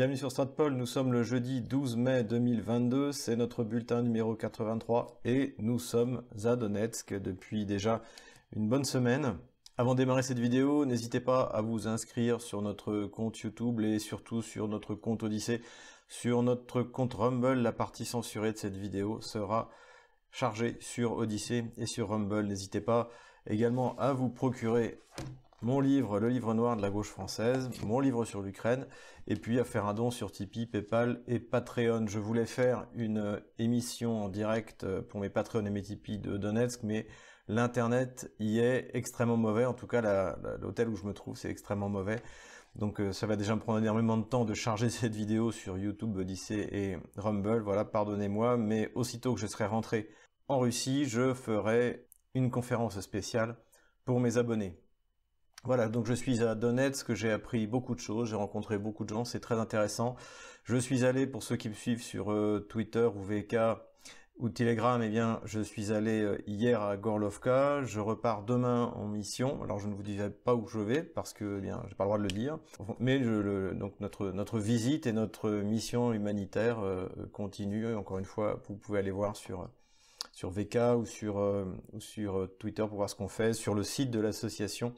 Bienvenue sur StratPol, nous sommes le jeudi 12 mai 2022, c'est notre bulletin numéro 83 et nous sommes à Donetsk depuis déjà une bonne semaine. Avant de démarrer cette vidéo, n'hésitez pas à vous inscrire sur notre compte YouTube et surtout sur notre compte Odyssée. Sur notre compte Rumble, la partie censurée de cette vidéo sera chargée sur Odyssée et sur Rumble. N'hésitez pas également à vous procurer mon livre, le livre noir de la gauche française, mon livre sur l'Ukraine, et puis à faire un don sur Tipeee, Paypal et Patreon. Je voulais faire une émission en direct pour mes Patreon et mes Tipeee de Donetsk, mais l'internet y est extrêmement mauvais. En tout cas, l'hôtel où je me trouve, c'est extrêmement mauvais. Donc euh, ça va déjà me prendre énormément de temps de charger cette vidéo sur YouTube, Odyssey et Rumble. Voilà, pardonnez-moi, mais aussitôt que je serai rentré en Russie, je ferai une conférence spéciale pour mes abonnés. Voilà, donc je suis à Donetsk, j'ai appris beaucoup de choses, j'ai rencontré beaucoup de gens, c'est très intéressant. Je suis allé, pour ceux qui me suivent sur euh, Twitter ou VK ou Telegram, eh bien, je suis allé euh, hier à Gorlovka, je repars demain en mission. Alors, je ne vous dirai pas où je vais parce que, eh bien, j'ai pas le droit de le dire. Mais notre visite et notre mission humanitaire euh, continue. Encore une fois, vous pouvez aller voir sur sur VK ou sur Twitter pour voir ce qu'on fait sur le site de l'association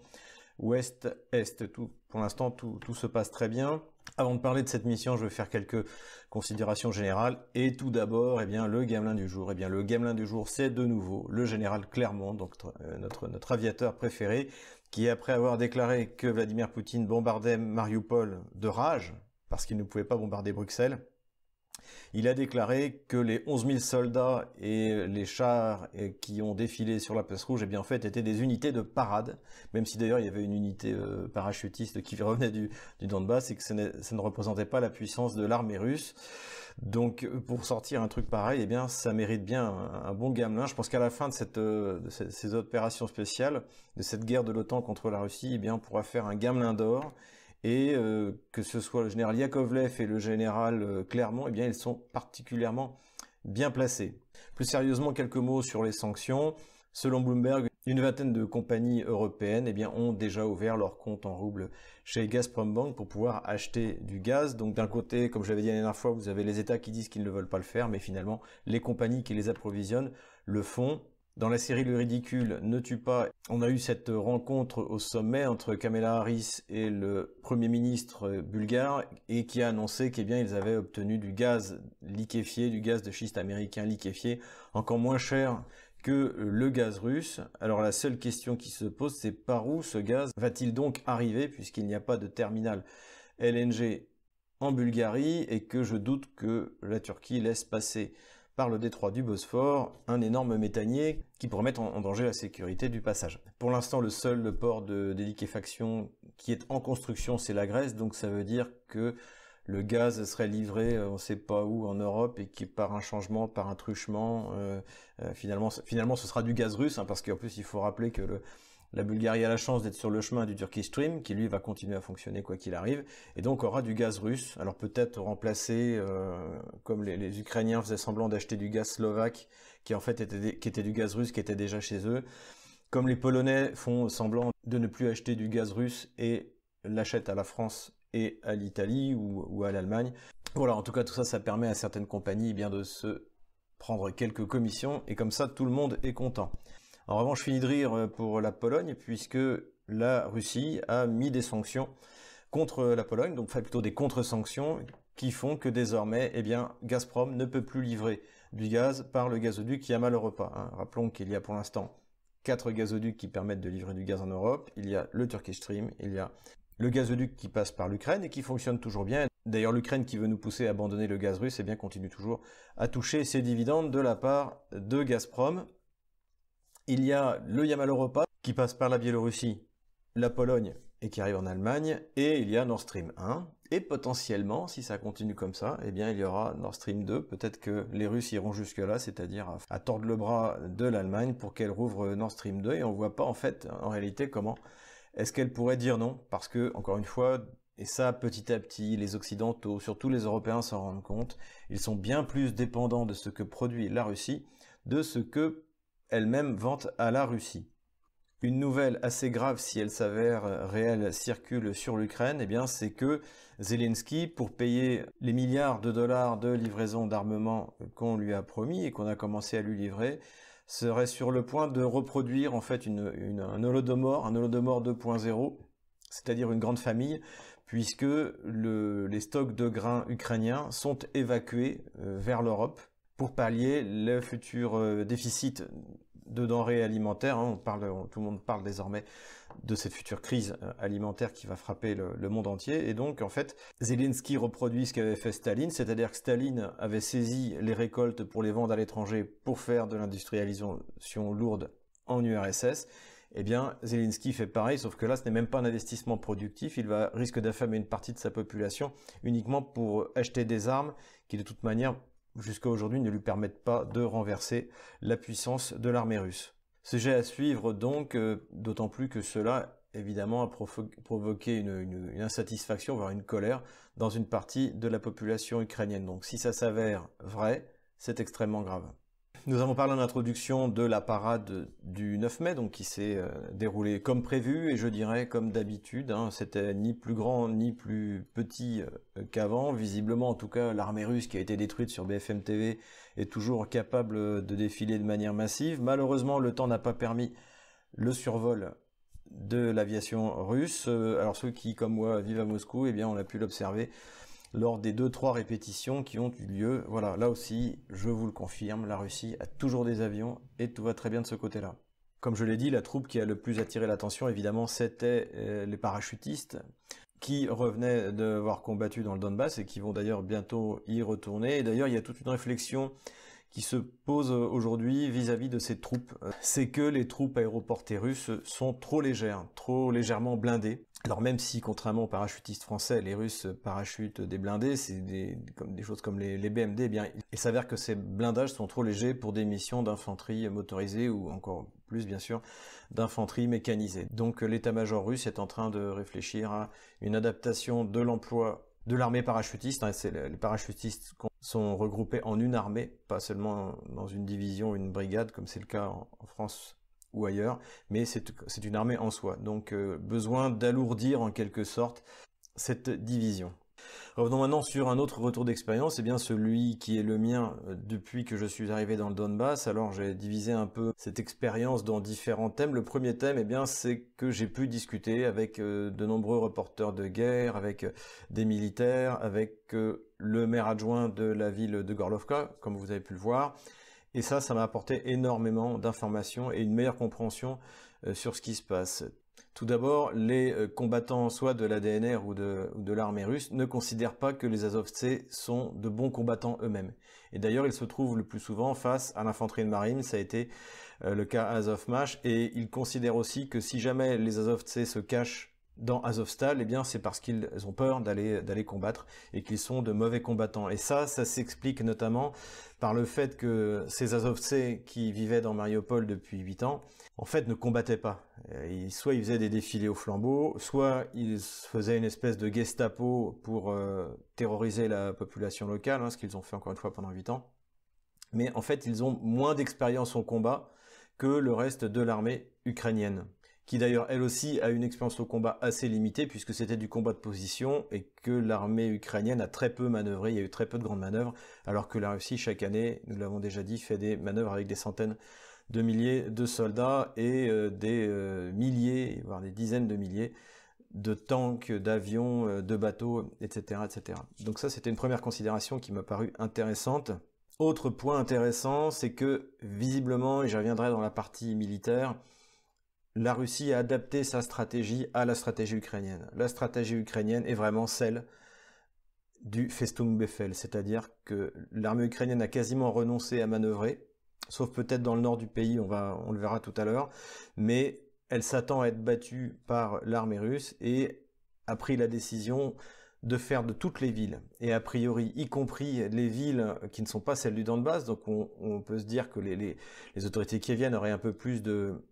ouest-est. Pour l'instant, tout, se passe très bien. Avant de parler de cette mission, je vais faire quelques considérations générales. Et tout d'abord, eh le gamelin du jour. Eh le gamelin du jour, c'est de nouveau le général Clermont, euh, notre aviateur préféré, qui après avoir déclaré que Vladimir Poutine bombardait Mariupol de rage, parce qu'il ne pouvait pas bombarder Bruxelles, il a déclaré que les 11 000 soldats et les chars qui ont défilé sur la place rouge, eh bien en fait, étaient des unités de parade, même si d'ailleurs il y avait une unité euh, parachutiste qui revenait du, Donbass et que ça ne, représentait pas la puissance de l'armée russe. Donc pour sortir un truc pareil, eh bien ça mérite bien un, bon gamelin. Je pense qu'à la fin de, euh, ces, opérations spéciales, de cette guerre de l'OTAN contre la Russie, eh bien on pourra faire un gamelin d'or et euh, que ce soit le général Yakovlev et le général euh, Clermont, eh bien ils sont particulièrement bien placés. Plus sérieusement, quelques mots sur les sanctions. Selon Bloomberg, une vingtaine de compagnies européennes eh bien, ont déjà ouvert leur compte en rouble chez Gazprom Bank pour pouvoir acheter du gaz. Donc d'un côté, comme j'avais dit la dernière fois, vous avez les États qui disent qu'ils ne veulent pas le faire, mais finalement, les compagnies qui les approvisionnent le font. Dans la série Le ridicule ne tue pas, on a eu cette rencontre au sommet entre Kamala Harris et le Premier ministre bulgare et qui a annoncé qu'ils avaient obtenu du gaz liquéfié, du gaz de schiste américain liquéfié, encore moins cher que le gaz russe. Alors la seule question qui se pose, c'est par où ce gaz va-t-il donc arriver puisqu'il n'y a pas de terminal LNG en Bulgarie et que je doute que la Turquie laisse passer par le détroit du Bosphore, un énorme méthanier qui pourrait mettre en, danger la sécurité du passage. Pour l'instant, le seul port de, déliquéfaction qui est en construction, c'est la Grèce, donc ça veut dire que le gaz serait livré, euh, on ne sait pas où, en Europe, et qui par un changement, par un truchement, euh, euh, finalement, finalement, ce sera du gaz russe, hein, parce qu'en plus, il faut rappeler que le, la Bulgarie a la chance d'être sur le chemin du Turkish Stream, qui lui va continuer à fonctionner quoi qu'il arrive, et donc aura du gaz russe. Alors peut-être remplacé, euh, comme les, Ukrainiens faisaient semblant d'acheter du gaz slovaque, qui en fait était, du gaz russe qui était déjà chez eux, comme les Polonais font semblant de ne plus acheter du gaz russe et l'achètent à la France et à l'Italie ou, à l'Allemagne. Voilà, en tout cas tout ça, ça permet à certaines compagnies eh bien de se prendre quelques commissions et comme ça tout le monde est content. En revanche, fini de rire euh, pour la Pologne, puisque la Russie a mis des sanctions contre la Pologne, donc fait plutôt des contre-sanctions qui font que désormais, eh bien, Gazprom ne peut plus livrer du gaz par le gazoduc Yamal Europa. Hein. Rappelons qu'il y a pour l'instant quatre gazoducs qui permettent de livrer du gaz en Europe. Il y a le Turkish Stream, il y a le gazoduc qui passe par l'Ukraine et qui fonctionne toujours bien. D'ailleurs, l'Ukraine qui veut nous pousser à abandonner le gaz russe, eh bien, continue toujours à toucher ses dividendes de la part de Gazprom. Il y a le Yamal Europa qui passe par la Biélorussie, la Pologne et qui arrive en Allemagne, et il y a Nord Stream 1. Et potentiellement, si ça continue comme ça, eh bien il y aura Nord Stream 2. Peut-être que les Russes iront jusque-là, c'est-à-dire à, tordre le bras de l'Allemagne pour qu'elle rouvre Nord Stream 2. Et on voit pas en fait, en réalité, comment est-ce qu'elle pourrait dire non? Parce que, encore une fois, et ça, petit à petit, les Occidentaux, surtout les Européens s'en rendent compte, ils sont bien plus dépendants de ce que produit la Russie, de ce que elle-même vente à la Russie. Une nouvelle assez grave, si elle s'avère réelle, circule sur l'Ukraine, eh bien, c'est que Zelensky, pour payer les milliards de dollars de livraison d'armement qu'on lui a promis et qu'on a commencé à lui livrer, serait sur le point de reproduire en fait un holodomor, un holodomor 2.0, c'est-à-dire une grande famille, puisque les stocks de grains ukrainiens sont évacués euh, vers l'Europe pour pallier le futur euh, déficit de denrées alimentaires. Hein. On parle, tout le monde parle désormais de cette future crise euh, alimentaire qui va frapper le, monde entier. Et donc, en fait, Zelensky reproduit ce qu'avait fait Staline, c'est-à-dire que Staline avait saisi les récoltes pour les vendre à l'étranger pour faire de l'industrialisation lourde en URSS. Eh bien, Zelensky fait pareil, sauf que là, ce n'est même pas un investissement productif. Il va risque d'affamer une partie de sa population uniquement pour acheter des armes qui, de toute manière, jusqu'à aujourd'hui ne lui permettent pas de renverser la puissance de l'armée russe. Sujet à suivre donc, euh, d'autant plus que cela évidemment a provoqué une, une, insatisfaction, voire une colère dans une partie de la population ukrainienne. Donc si ça s'avère vrai, c'est extrêmement grave. Nous avons parlé en introduction de la parade du 9 mai, donc qui s'est euh, déroulée comme prévu et je dirais comme d'habitude. Hein. C'était ni plus grand ni plus petit euh, qu'avant. Visiblement, en tout cas, l'armée russe qui a été détruite sur BFM TV est toujours capable de défiler de manière massive. Malheureusement, le temps n'a pas permis le survol de l'aviation russe. Euh, alors ceux qui, comme moi, vivent à Moscou, eh bien, on a pu l'observer lors des deux trois répétitions qui ont eu lieu. Voilà, là aussi, je vous le confirme, la Russie a toujours des avions et tout va très bien de ce côté-là. Comme je l'ai dit, la troupe qui a le plus attiré l'attention, évidemment, c'était euh, les parachutistes qui revenaient d'avoir combattu dans le Donbass et qui vont d'ailleurs bientôt y retourner. Et d'ailleurs, il y a toute une réflexion qui se pose aujourd'hui vis-à-vis de ces troupes. C'est que les troupes aéroportées russes sont trop légères, trop légèrement blindées. Alors même si, contrairement aux parachutistes français, les Russes parachutent des blindés, c'est des choses comme les, BMD, eh bien, il s'avère que ces blindages sont trop légers pour des missions d'infanterie motorisée ou encore plus, bien sûr, d'infanterie mécanisée. Donc l'état-major russe est en train de réfléchir à une adaptation de l'emploi de l'armée parachutiste. Hein, les parachutistes sont regroupés en une armée, pas seulement dans une division, une brigade, comme c'est le cas en France ou ailleurs, mais c'est une armée en soi. Donc euh, besoin d'alourdir en quelque sorte cette division. Revenons maintenant sur un autre retour d'expérience, et eh bien celui qui est le mien euh, depuis que je suis arrivé dans le Donbass. Alors j'ai divisé un peu cette expérience dans différents thèmes. Le premier thème, eh bien c'est que j'ai pu discuter avec euh, de nombreux reporters de guerre, avec des militaires, avec le maire adjoint de la ville de Gorlovka, comme vous avez pu le voir, et ça, ça m'a apporté énormément d'informations et une meilleure compréhension euh, sur ce qui se passe. Tout d'abord, les euh, combattants, soit de l'ADNR ou de, de l'armée russe, ne considèrent pas que les Azovtsés sont de bons combattants eux-mêmes. Et d'ailleurs, ils se trouvent le plus souvent face à l'infanterie de marine, ça a été euh, le cas à Azovmash, et ils considèrent aussi que si jamais les Azovtsés se cachent dans Azovstal, eh bien, c'est parce qu'ils ont peur d'aller combattre et qu'ils sont de mauvais combattants. Et ça, ça s'explique notamment par le fait que ces Azovtsés qui vivaient dans Mariupol depuis 8 ans, en fait, ne combattaient pas. soit ils faisaient des défilés au flambeau, soit ils faisaient une espèce de Gestapo pour euh, terroriser la population locale, hein, ce qu'ils ont fait encore une fois pendant 8 ans. Mais en fait, ils ont moins d'expérience au combat que le reste de l'armée ukrainienne qui d'ailleurs elle aussi a une expérience au combat assez limitée puisque c'était du combat de position et que l'armée ukrainienne a très peu manœuvré, il y a eu très peu de grandes manœuvres, alors que la Russie chaque année, nous l'avons déjà dit, fait des manœuvres avec des centaines de milliers de soldats et euh, des euh, milliers, voire des dizaines de milliers de tanks, d'avions, euh, de bateaux, etc., etc. Donc ça, c'était une première considération qui m'a paru intéressante. Autre point intéressant, c'est que visiblement, et j'y reviendrai dans la partie militaire, la Russie a adapté sa stratégie à la stratégie ukrainienne. La stratégie ukrainienne est vraiment celle du Festung Befehl, c'est-à-dire que l'armée ukrainienne a quasiment renoncé à manœuvrer, sauf peut-être dans le nord du pays, on, le verra tout à l'heure, mais elle s'attend à être battue par l'armée russe et a pris la décision de faire de toutes les villes, et a priori y compris les villes qui ne sont pas celles du Donbass, donc on, peut se dire que les, les, les autorités kieviennes auraient un peu plus de,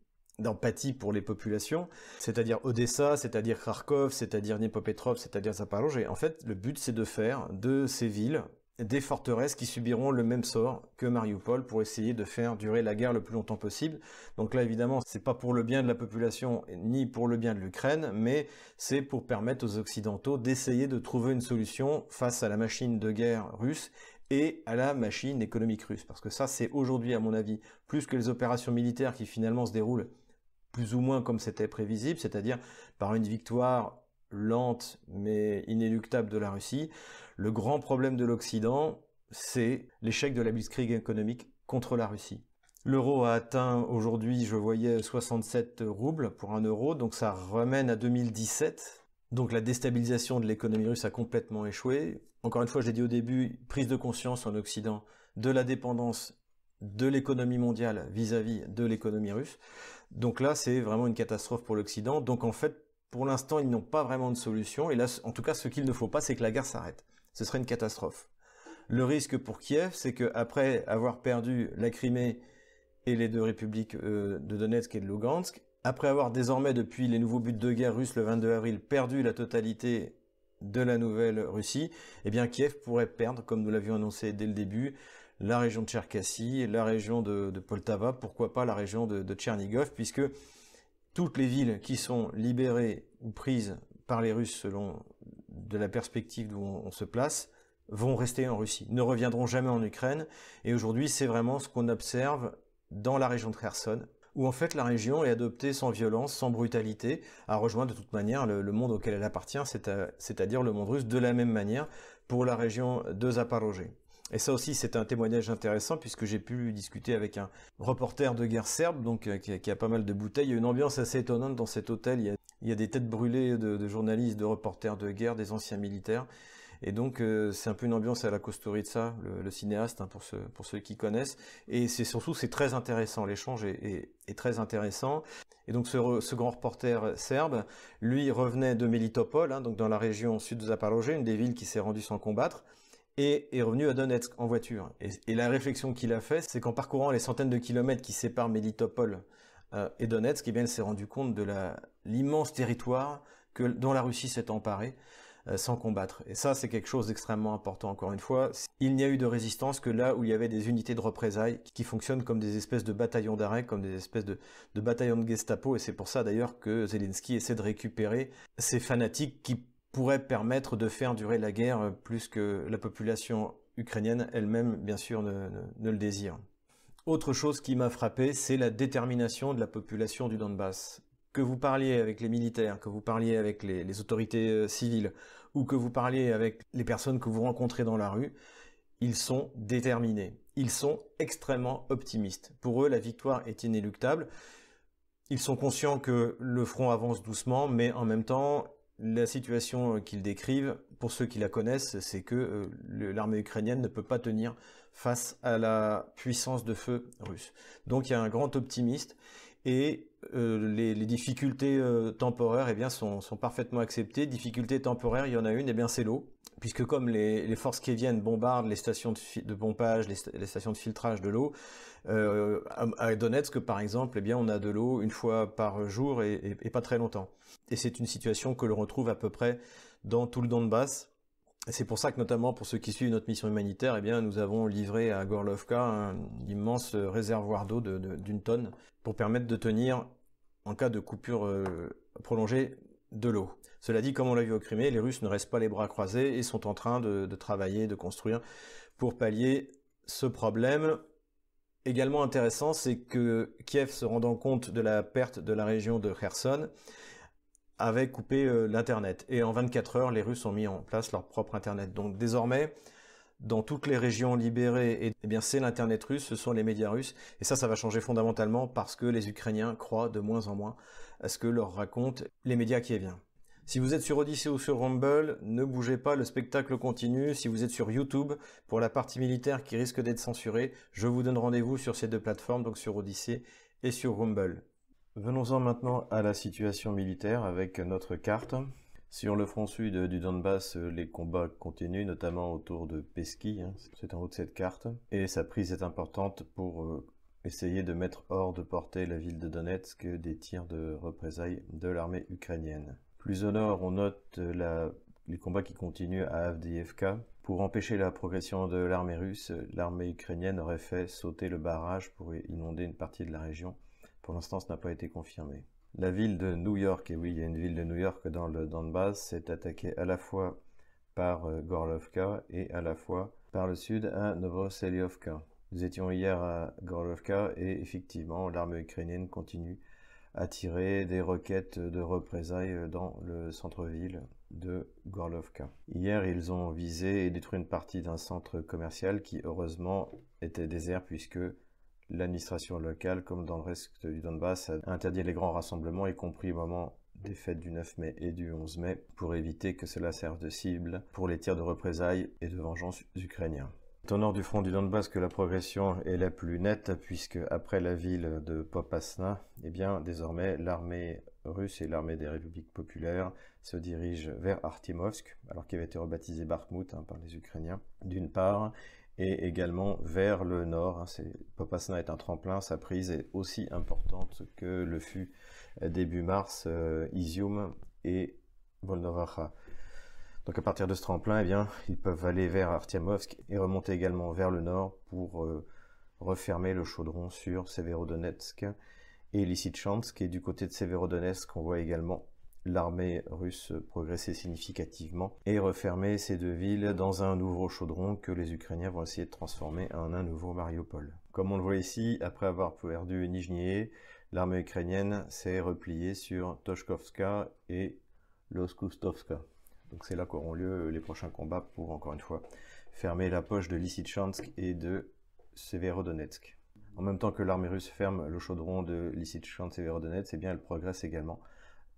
d'empathie pour les populations, c'est-à-dire Odessa, c'est-à-dire Kharkov, c'est-à-dire Dnipropetrovsk, c'est-à-dire Zaporozhye. En fait, le but, c'est de faire de ces villes des forteresses qui subiront le même sort que Mariupol pour essayer de faire durer la guerre le plus longtemps possible. Donc là, évidemment, c'est pas pour le bien de la population ni pour le bien de l'Ukraine, mais c'est pour permettre aux Occidentaux d'essayer de trouver une solution face à la machine de guerre russe et à la machine économique russe. Parce que ça, c'est aujourd'hui, à mon avis, plus que les opérations militaires qui finalement se déroulent plus ou moins comme c'était prévisible, c'est-à-dire par une victoire lente mais inéluctable de la Russie. Le grand problème de l'Occident, c'est l'échec de la blitzkrieg économique contre la Russie. L'euro a atteint aujourd'hui, je voyais 67 roubles pour un euro, donc ça remène à 2017. Donc la déstabilisation de l'économie russe a complètement échoué. Encore une fois, j'ai dit au début, prise de conscience en Occident de la dépendance de l'économie mondiale vis-à-vis -vis de l'économie russe. Donc là, c'est vraiment une catastrophe pour l'Occident. Donc en fait, pour l'instant, ils n'ont pas vraiment de solution. Et là, en tout cas, ce qu'il ne faut pas, c'est que la guerre s'arrête. Ce serait une catastrophe. Le risque pour Kiev, c'est qu'après avoir perdu la Crimée et les deux républiques euh, de Donetsk et de Lugansk, après avoir désormais, depuis les nouveaux buts de guerre russes le 22 avril, perdu la totalité de la nouvelle Russie, eh bien Kiev pourrait perdre, comme nous l'avions annoncé dès le début, la région de Tcherkassy, la région de, Poltava, pourquoi pas la région de, Tchernigov, puisque toutes les villes qui sont libérées ou prises par les Russes selon de la perspective d'où on, se place vont rester en Russie, ne reviendront jamais en Ukraine. Et aujourd'hui, c'est vraiment ce qu'on observe dans la région de Kherson, où en fait la région est adoptée sans violence, sans brutalité, à rejoindre de toute manière le, monde auquel elle appartient, c'est-à-dire le monde russe, de la même manière pour la région de Zaporozhye. Et ça aussi, c'est un témoignage intéressant puisque j'ai pu discuter avec un reporter de guerre serbe, donc euh, qui, a, pas mal de bouteilles. Il y a une ambiance assez étonnante dans cet hôtel. Il y a, des têtes brûlées de, journalistes, de reporters de guerre, des anciens militaires. Et donc, euh, c'est un peu une ambiance à la Kusturica, le, le cinéaste, hein, pour, ceux, pour ceux qui connaissent. Et c'est surtout, c'est très intéressant. L'échange est, très intéressant. Et donc, ce, grand reporter serbe, lui, revenait de Melitopol, hein, donc dans la région sud de Zaporozhye, une des villes qui s'est rendue sans combattre et est revenu à Donetsk en voiture. Et, la réflexion qu'il a fait, c'est qu'en parcourant les centaines de kilomètres qui séparent Melitopol euh, et Donetsk, eh bien, il s'est rendu compte de l'immense territoire que, dont la Russie s'est emparée euh, sans combattre. Et ça, c'est quelque chose d'extrêmement important, encore une fois. Il n'y a eu de résistance que là où il y avait des unités de représailles qui fonctionnent comme des espèces de bataillons d'arrêt, comme des espèces de bataillons de Gestapo, et c'est pour ça d'ailleurs que Zelensky essaie de récupérer ces fanatiques qui pourrait permettre de faire durer la guerre plus que la population ukrainienne elle-même, bien sûr, ne, le désire. Autre chose qui m'a frappé, c'est la détermination de la population du Donbass. Que vous parliez avec les militaires, que vous parliez avec les, autorités euh, civiles, ou que vous parliez avec les personnes que vous rencontrez dans la rue, ils sont déterminés. Ils sont extrêmement optimistes. Pour eux, la victoire est inéluctable. Ils sont conscients que le front avance doucement, mais en même temps, la situation euh, qu'ils décrivent, pour ceux qui la connaissent, c'est que euh, l'armée ukrainienne ne peut pas tenir face à la puissance de feu russe. Donc il y a un grand optimiste et euh, les, difficultés temporaires eh bien, sont, parfaitement acceptées. Difficultés temporaires, il y en a une, eh bien c'est l'eau. Puisque comme les, forces qui viennent bombardent les stations de, pompage, les, stations de filtrage de l'eau, euh, à Donetsk, par exemple, eh bien, on a de l'eau une fois par jour et, pas très longtemps. Et c'est une situation que l'on retrouve à peu près dans tout le Donbass. C'est pour ça que notamment pour ceux qui suivent notre mission humanitaire, eh nous avons livré à Gorlovka un immense réservoir d'eau d'une tonne pour permettre de tenir, en cas de coupure euh, prolongée, de l'eau. Cela dit, comme on l'a vu au Crimée, les Russes ne restent pas les bras croisés et sont en train de travailler, de construire pour pallier ce problème également intéressant, c'est que Kiev, se rendant compte de la perte de la région de Kherson, avait coupé euh, l'Internet. Et en 24 heures, les Russes ont mis en place leur propre Internet. Donc désormais, dans toutes les régions libérées, et, eh c'est l'Internet russe, ce sont les médias russes. Et ça, ça va changer fondamentalement parce que les Ukrainiens croient de moins en moins à ce que leur racontent les médias qui viennent. Si vous êtes sur Odyssey ou sur Rumble, ne bougez pas, le spectacle continue. Si vous êtes sur YouTube, pour la partie militaire qui risque d'être censurée, je vous donne rendez-vous sur ces deux plateformes, donc sur Odyssey et sur Rumble. Venons-en maintenant à la situation militaire avec notre carte. Sur le front sud du Donbass, les combats continuent, notamment autour de Peski, hein, c'est en haut de cette carte, et sa prise est importante pour euh, essayer de mettre hors de portée la ville de Donetsk des tirs de représailles de l'armée ukrainienne. Plus au nord, on note les combats qui continuent à Avdiivka Pour empêcher la progression de l'armée russe, l'armée ukrainienne aurait fait sauter le barrage pour inonder une partie de la région. Pour l'instant, ce n'a pas été confirmé. La ville de New York, et oui, il y a une ville de New York dans le Donbass, s'est attaquée à la fois par euh, Gorlovka et à la fois par le sud à Novoselyovka. Nous étions hier à Gorlovka et effectivement, l'armée ukrainienne continue à tirer des roquettes de représailles dans le centre-ville de Gorlovka. Hier, ils ont visé et détruit une partie d'un centre commercial qui, heureusement, était désert puisque l'administration locale, comme dans le reste du Donbass, a interdit les grands rassemblements, y compris au moment des fêtes du 9 mai et du 11 mai, pour éviter que cela serve de cible pour les tirs de représailles et de vengeance ukrainiens. C'est au nord du front du Donbass que la progression est la plus nette, puisque après la ville de Popasna, eh bien, désormais, l'armée russe et l'armée des républiques populaires se dirigent vers Artimovsk, alors qu'il avait été rebaptisé Bakhmut hein, par les Ukrainiens, d'une part, et également vers le nord. Hein, Popasna est un tremplin, sa prise est aussi importante que le fut début mars euh, Izium et Volnovacha. Donc à partir de ce tremplin, eh bien, ils peuvent aller vers Artyamovsk et remonter également vers le nord pour euh, refermer le chaudron sur Severodonetsk et Lysychansk. Et du côté de Severodonetsk, on voit également l'armée russe progresser significativement et refermer ces deux villes dans un nouveau chaudron que les Ukrainiens vont essayer de transformer en un nouveau Mariupol. Comme on le voit ici, après avoir perdu Nijnie, l'armée ukrainienne s'est repliée sur Toshkovska et Loskustovska. Donc c'est là qu'auront lieu les prochains combats pour, encore une fois, fermer la poche de Lysychansk et de Severodonetsk. En même temps que l'armée russe ferme le chaudron de Lysychansk et Severodonetsk, eh bien elle progresse également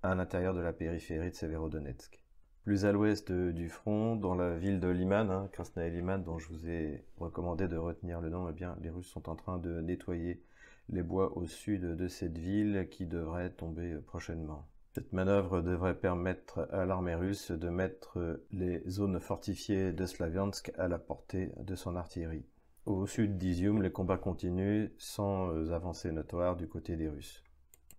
à l'intérieur de la périphérie de Severodonetsk. Plus à l'ouest du front, dans la ville de Liman, hein, Krasnaï Liman, dont je vous ai recommandé de retenir le nom, eh bien, les Russes sont en train de nettoyer les bois au sud de cette ville qui devrait tomber prochainement. Cette manœuvre devrait permettre à l'armée russe de mettre les zones fortifiées de Slaviansk à la portée de son artillerie. Au sud d'Izium, les combats continuent sans avancée notoire du côté des Russes.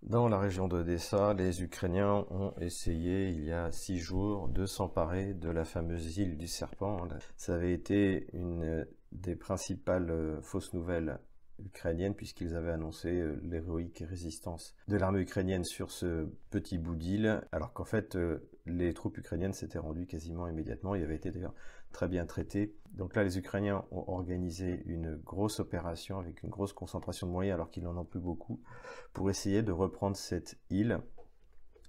Dans la région d'Odessa, les Ukrainiens ont essayé il y a six jours de s'emparer de la fameuse île du serpent. Ça avait été une des principales euh, fausses nouvelles ukrainiennes puisqu'ils avaient annoncé euh, l'héroïque résistance de l'armée ukrainienne sur ce petit bout d'île, alors qu'en fait euh, les troupes ukrainiennes s'étaient rendues quasiment immédiatement, il avait été d'ailleurs très bien traité. Donc là les Ukrainiens ont organisé une grosse opération avec une grosse concentration de moyens alors qu'ils n'en ont plus beaucoup pour essayer de reprendre cette île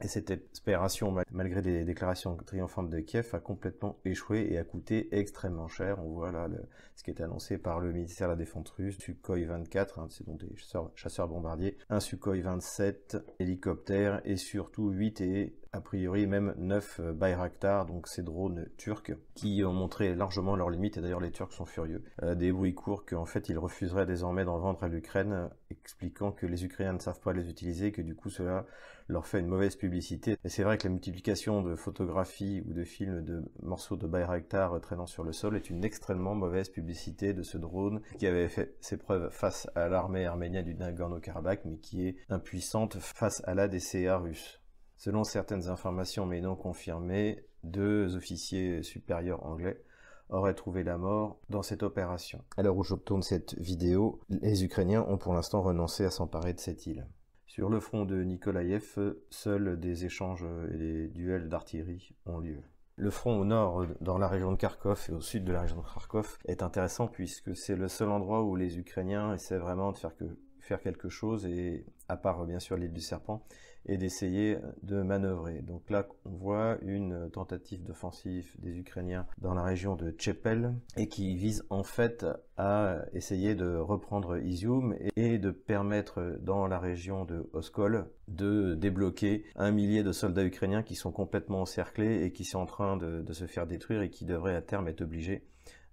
et cette opération, malgré des déclarations triomphantes de Kiev, a complètement échoué et a coûté extrêmement cher. On voit là ce qui est annoncé par le ministère de la Défense russe, Sukhoi 24, hein, c'est donc des chasseurs, bombardiers, un Sukhoi 27 hélicoptères et surtout 8 et a priori même 9 euh, Bayraktar, donc ces drones turcs, qui ont montré largement leurs limites, et d'ailleurs les Turcs sont furieux. Euh, des bruits courts qu'en fait ils refuseraient désormais d'en vendre à l'Ukraine, expliquant que les Ukrainiens ne savent pas les utiliser, que du coup cela leur fait une mauvaise publicité. Et c'est vrai que la multiplication de photographies ou de films de morceaux de Bayraktar traînant sur le sol est une extrêmement mauvaise publicité de ce drone qui avait fait ses preuves face à l'armée arménienne du Nagorno-Karabakh, mais qui est impuissante face à la DCA russe. Selon certaines informations mais non confirmées, deux officiers supérieurs anglais auraient trouvé la mort dans cette opération. À l'heure où je tourne cette vidéo, les Ukrainiens ont pour l'instant renoncé à s'emparer de cette île. Sur le front de Nikolaïev, seuls des échanges et des duels d'artillerie ont lieu. Le front au nord, dans la région de Kharkov et au sud de la région de Kharkov, est intéressant puisque c'est le seul endroit où les Ukrainiens essaient vraiment de faire, faire quelque chose, et à part bien sûr l'île du Serpent, et d'essayer de manœuvrer. Donc là, on voit une tentative d'offensive des Ukrainiens dans la région de Tchepel et qui vise en fait à essayer de reprendre Izium et de permettre dans la région de Oskol de débloquer un millier de soldats ukrainiens qui sont complètement encerclés et qui sont en train de, de se faire détruire et qui devraient à terme être obligés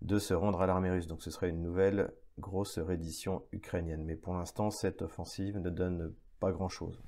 de se rendre à l'armée russe. Donc ce serait une nouvelle grosse reddition ukrainienne. Mais pour l'instant, cette offensive ne donne pas grand-chose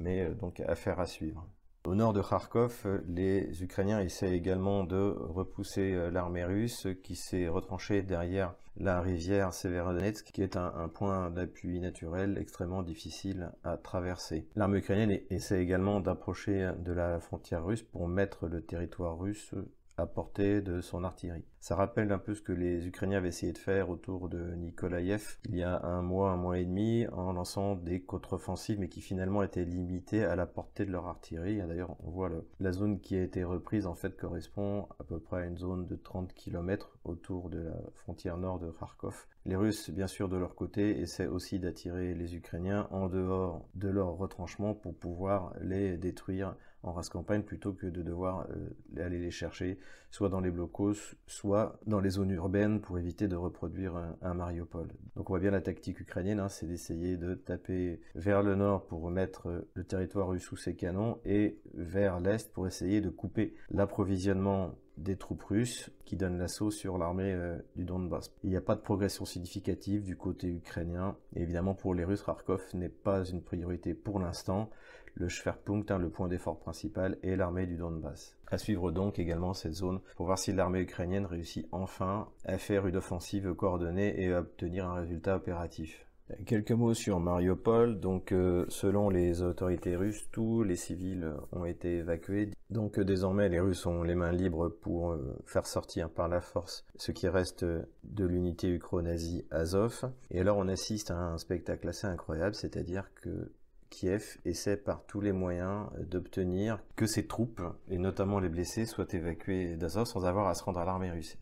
mais euh, donc affaire à suivre. Au nord de Kharkov, les Ukrainiens essaient également de repousser euh, l'armée russe qui s'est retranchée derrière la rivière Severodonetsk, qui est un, point d'appui naturel extrêmement difficile à traverser. L'armée ukrainienne essaie également d'approcher de la frontière russe pour mettre le territoire russe à portée de son artillerie. Ça rappelle un peu ce que les Ukrainiens avaient essayé de faire autour de Nikolaïev il y a un mois, un mois et demi, en lançant des contre-offensives, mais qui finalement étaient limitées à la portée de leur artillerie. D'ailleurs, on voit la zone qui a été reprise en fait correspond à peu près à une zone de 30 km autour de la frontière nord de Kharkov. Les Russes, bien sûr, de leur côté, essaient aussi d'attirer les Ukrainiens en dehors de leur retranchement pour pouvoir les détruire en race campagne plutôt que de devoir euh, aller les chercher soit dans les blocos, soit dans les zones urbaines pour éviter de reproduire un, Mariupol. Donc on voit bien la tactique ukrainienne, hein, c'est d'essayer de taper vers le nord pour remettre euh, le territoire russe sous ses canons et vers l'est pour essayer de couper l'approvisionnement des troupes russes qui donnent l'assaut sur l'armée euh, du Donbass. Il n'y a pas de progression significative du côté ukrainien. évidemment, pour les Russes, Kharkov n'est pas une priorité pour l'instant le Schwerpunkt, hein, le point d'effort principal, est l'armée du Donbass. À suivre donc également cette zone pour voir si l'armée ukrainienne réussit enfin à faire une offensive coordonnée et à obtenir un résultat opératif. Quelques mots sur Mariupol. Donc, euh, selon les autorités russes, tous les civils ont été évacués. Donc, désormais, les Russes ont les mains libres pour euh, faire sortir par la force ce qui reste de l'unité ukro-nazie Azov. Et alors, on assiste à un spectacle assez incroyable, c'est-à-dire que Kiev essaie par tous les moyens d'obtenir que ses troupes, et notamment les blessés, soient évacués d'Azov sans avoir à se rendre à l'armée russe,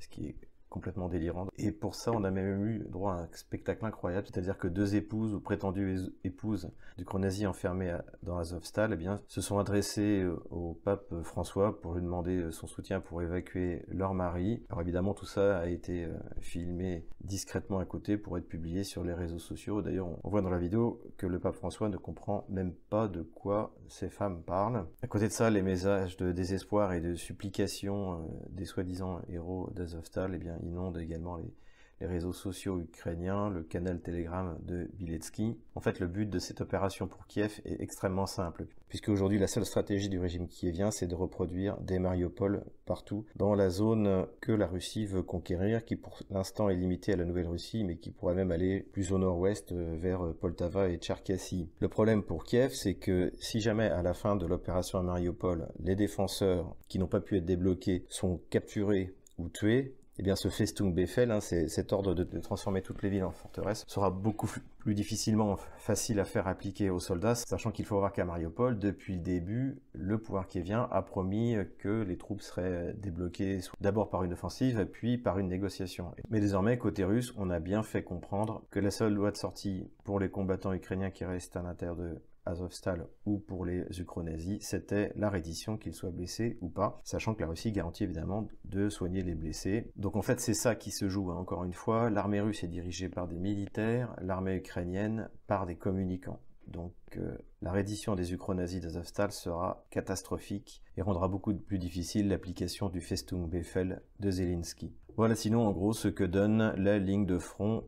complètement délirant. Et pour ça, on a même eu droit à un spectacle incroyable, c'est-à-dire que deux épouses ou prétendues épouses du Kronazi enfermées dans Azovstal eh bien, se sont adressées euh, au pape François pour lui demander euh, son soutien pour évacuer leur mari. Alors évidemment, tout ça a été euh, filmé discrètement à côté pour être publié sur les réseaux sociaux. D'ailleurs, on voit dans la vidéo que le pape François ne comprend même pas de quoi ces femmes parlent. À côté de ça, les messages de désespoir et de supplication des soi-disant héros d'Azovstal, eh bien, inonde également les, réseaux sociaux ukrainiens, le canal Telegram de Biletsky. En fait, le but de cette opération pour Kiev est extrêmement simple, puisque aujourd'hui la seule stratégie du régime kievien, c'est de reproduire des Mariupol partout dans la zone que la Russie veut conquérir, qui pour l'instant est limitée à la Nouvelle-Russie, mais qui pourrait même aller plus au nord-ouest euh, vers Poltava et Tcherkassy. Le problème pour Kiev, c'est que si jamais à la fin de l'opération à Mariupol, les défenseurs qui n'ont pas pu être débloqués sont capturés ou tués, eh bien ce Festung Befehl, hein, cet ordre de, transformer toutes les villes en forteresses, sera beaucoup plus difficilement facile à faire appliquer aux soldats, sachant qu'il faut voir qu'à Mariupol, depuis le début, le pouvoir qui vient a promis que les troupes seraient débloquées d'abord par une offensive, puis par une négociation. Mais désormais, côté russe, on a bien fait comprendre que la seule loi de sortie pour les combattants ukrainiens qui restent à l'intérieur de Azovstal ou pour les Ukronazis, c'était la reddition, qu'ils soient blessés ou pas, sachant que la Russie garantit évidemment de soigner les blessés. Donc en fait c'est ça qui se joue, hein, encore une fois, l'armée russe est dirigée par des militaires, l'armée ukrainienne par des communicants. Donc euh, la reddition des Ukronazis d'Azovstal sera catastrophique et rendra beaucoup plus difficile l'application du Festung Befehl de Zelensky. Voilà sinon en gros ce que donne la ligne de front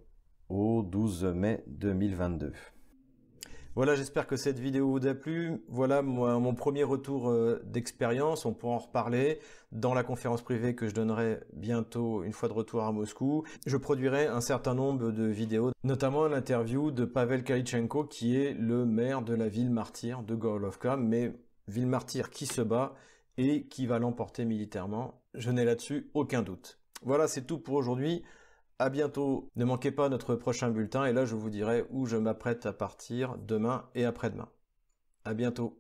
au 12 mai 2022. Voilà, j'espère que cette vidéo vous a plu. Voilà mon premier retour euh, d'expérience. On pourra en reparler dans la conférence privée que je donnerai bientôt une fois de retour à Moscou. Je produirai un certain nombre de vidéos, notamment l'interview de Pavel Kalichenko, qui est le maire de la ville martyre de Gorlovka, mais ville martyre qui se bat et qui va l'emporter militairement. Je n'ai là-dessus aucun doute. Voilà, c'est tout pour aujourd'hui. À bientôt. Ne manquez pas notre prochain bulletin et là je vous dirai où je m'apprête à partir demain et après-demain. À bientôt.